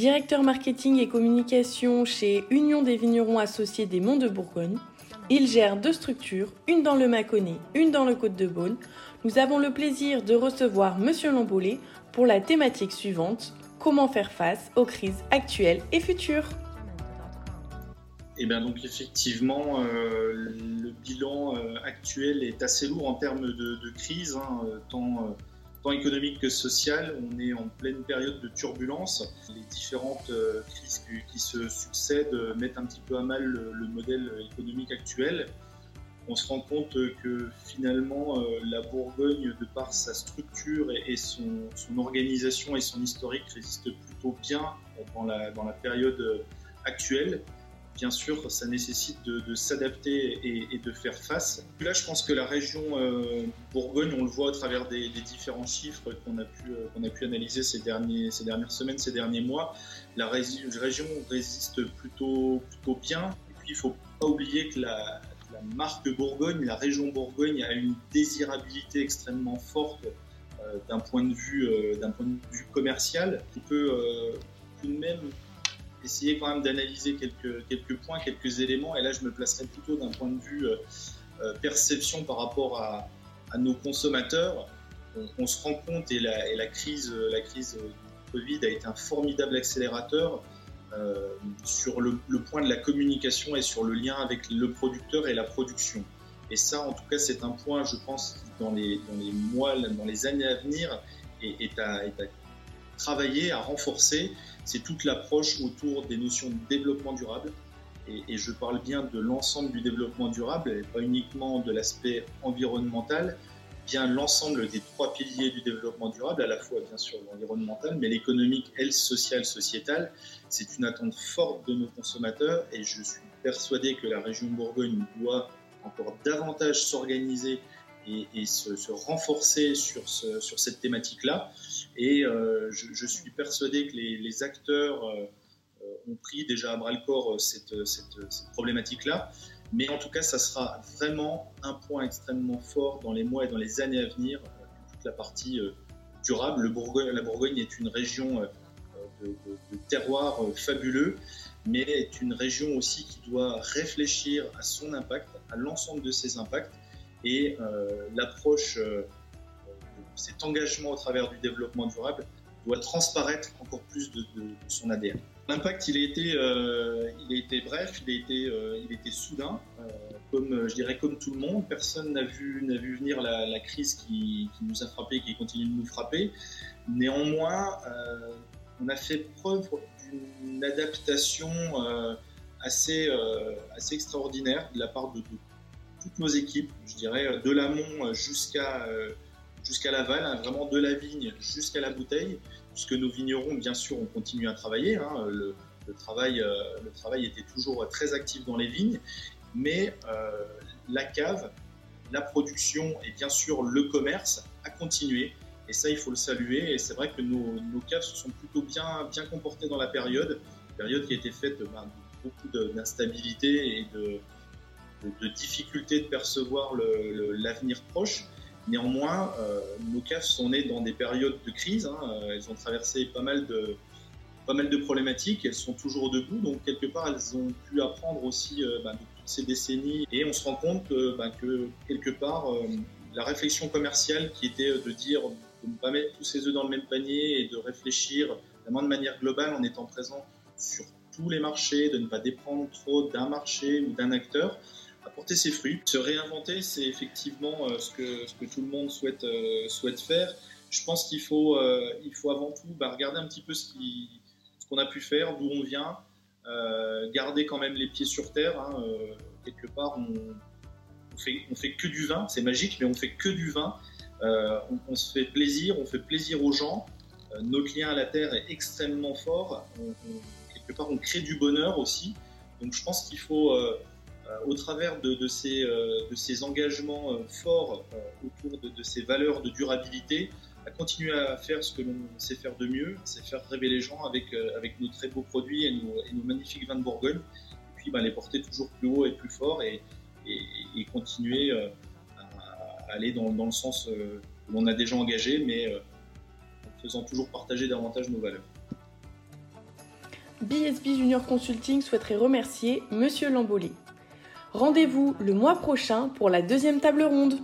directeur marketing et communication chez Union des vignerons associés des Monts de Bourgogne. Il gère deux structures, une dans le Mâconnais, une dans le Côte de Beaune. Nous avons le plaisir de recevoir Monsieur Lamboulé pour la thématique suivante comment faire face aux crises actuelles et futures. Et eh bien donc effectivement, euh, le bilan euh, actuel est assez lourd en termes de, crise, hein, tant, euh, tant, économique que sociale. On est en pleine période de turbulence. Les différentes crises qui, se succèdent mettent un petit peu à mal le modèle économique actuel on se rend compte que finalement euh, la Bourgogne, de par sa structure et, son, organisation et son historique, résiste plutôt bien dans la période actuelle. Bien sûr, ça nécessite de, s'adapter et, de faire face. Là, je pense que la région euh, Bourgogne, on le voit à travers des, différents chiffres qu'on a, pu, euh, analyser ces, dernières semaines, ces derniers mois, la région résiste plutôt, plutôt bien. Et puis, il ne faut pas oublier que la, marque Bourgogne, la région Bourgogne a une désirabilité extrêmement forte euh, d'un point de vue commercial. On peut tout de même essayer quand même d'analyser quelques quelques points, quelques éléments. Et là, je me placerai plutôt d'un point de vue perception par rapport à, nos consommateurs. On, se rend compte et la, et la crise la crise du Covid a été un formidable accélérateur euh, sur le, point de la communication et sur le lien avec le producteur et la production. Et ça, en tout cas, c'est un point, je pense, dans les, dans les mois, dans les années à venir, à, travailler, à renforcer. C'est toute l'approche autour des notions de développement durable. Et, je parle bien de l'ensemble du développement durable, et pas uniquement de l'aspect environnemental, bien l'ensemble des trois piliers du développement durable, à la fois bien sûr l'environnemental, mais l'économique et le social, sociétal. C'est une attente forte de nos consommateurs et je suis persuadé que la région Bourgogne doit encore davantage s'organiser et, se, renforcer sur, ce, sur cette thématique-là. Et euh, je, suis persuadé que les, acteurs euh, ont pris déjà à bras le corps cette, cette, problématique-là. Mais en tout cas, ça sera vraiment un point extrêmement fort dans les mois et dans les années à venir, euh, toute la partie euh, durable. La Bourgogne est une région euh, de, terroir fabuleux, mais est une région aussi qui doit réfléchir à son impact, à l'ensemble de ses impacts, et l'approche de cet engagement au travers du développement durable doit transparaître encore plus de son ADN. L'impact, il a été, euh, il a été bref, il a été, euh, il a été soudain, euh, comme je dirais comme tout le monde. Personne n'a vu, vu venir la, crise qui, nous a frappé, qui continue de nous frapper. Néanmoins, on a fait preuve d'une adaptation assez, assez extraordinaire de la part de, toutes nos équipes, je dirais, de l'amont jusqu'à jusqu'à l'aval, hein, vraiment de la vigne jusqu'à la bouteille puisque nos vignerons, bien sûr, ont continué à travailler. Hein. le, travail, euh, le travail était toujours très actif dans les vignes, mais euh, la cave, la production et bien sûr le commerce a continué. Et ça, il faut le saluer. Et c'est vrai que nos, caves se sont plutôt bien, bien comportées dans la période, période qui a été faite ben, de beaucoup d'instabilité et de, de, difficulté de percevoir l'avenir proche. Néanmoins, euh, nos caves sont nées dans des périodes de crise. Hein. Euh, elles ont traversé pas mal de problématiques. Elles sont toujours debout, donc quelque part elles ont pu apprendre aussi euh, bah, toutes ces décennies. Et on se rend compte que, bah, quelque part la réflexion commerciale qui était de dire de ne pas mettre tous ses œufs dans le même panier et de réfléchir vraiment de manière globale en étant présent sur tous les marchés, de ne pas dépendre trop d'un marché ou d'un acteur apporter ses fruits. Se réinventer, c'est effectivement euh, ce que, tout le monde souhaite, euh, faire. Je pense qu'il faut, euh, il faut avant tout bah, regarder un petit peu ce qu'on a pu faire, d'où on vient, garder quand même les pieds sur terre. Hein, quelque part, on, on, fait, on fait que du vin, c'est magique, mais on fait que du vin. On, se fait plaisir, on fait plaisir aux gens. notre lien à la terre est extrêmement fort. quelque part, on crée du bonheur aussi. Donc, je pense qu'il faut au travers de, ces, euh, de ces, engagements euh, forts autour de, ces valeurs de durabilité, à continuer à faire ce que l'on sait faire de mieux, c'est faire rêver les gens avec, nos très beaux produits et nos, magnifiques vins de Bourgogne, et puis bah, les porter toujours plus haut et plus fort et, continuer à aller dans, dans le sens où on a déjà engagé, mais en faisant toujours partager davantage nos valeurs. BSB Junior Consulting souhaiterait remercier Monsieur Lambolé. Rendez-vous le mois prochain pour la deuxième table ronde.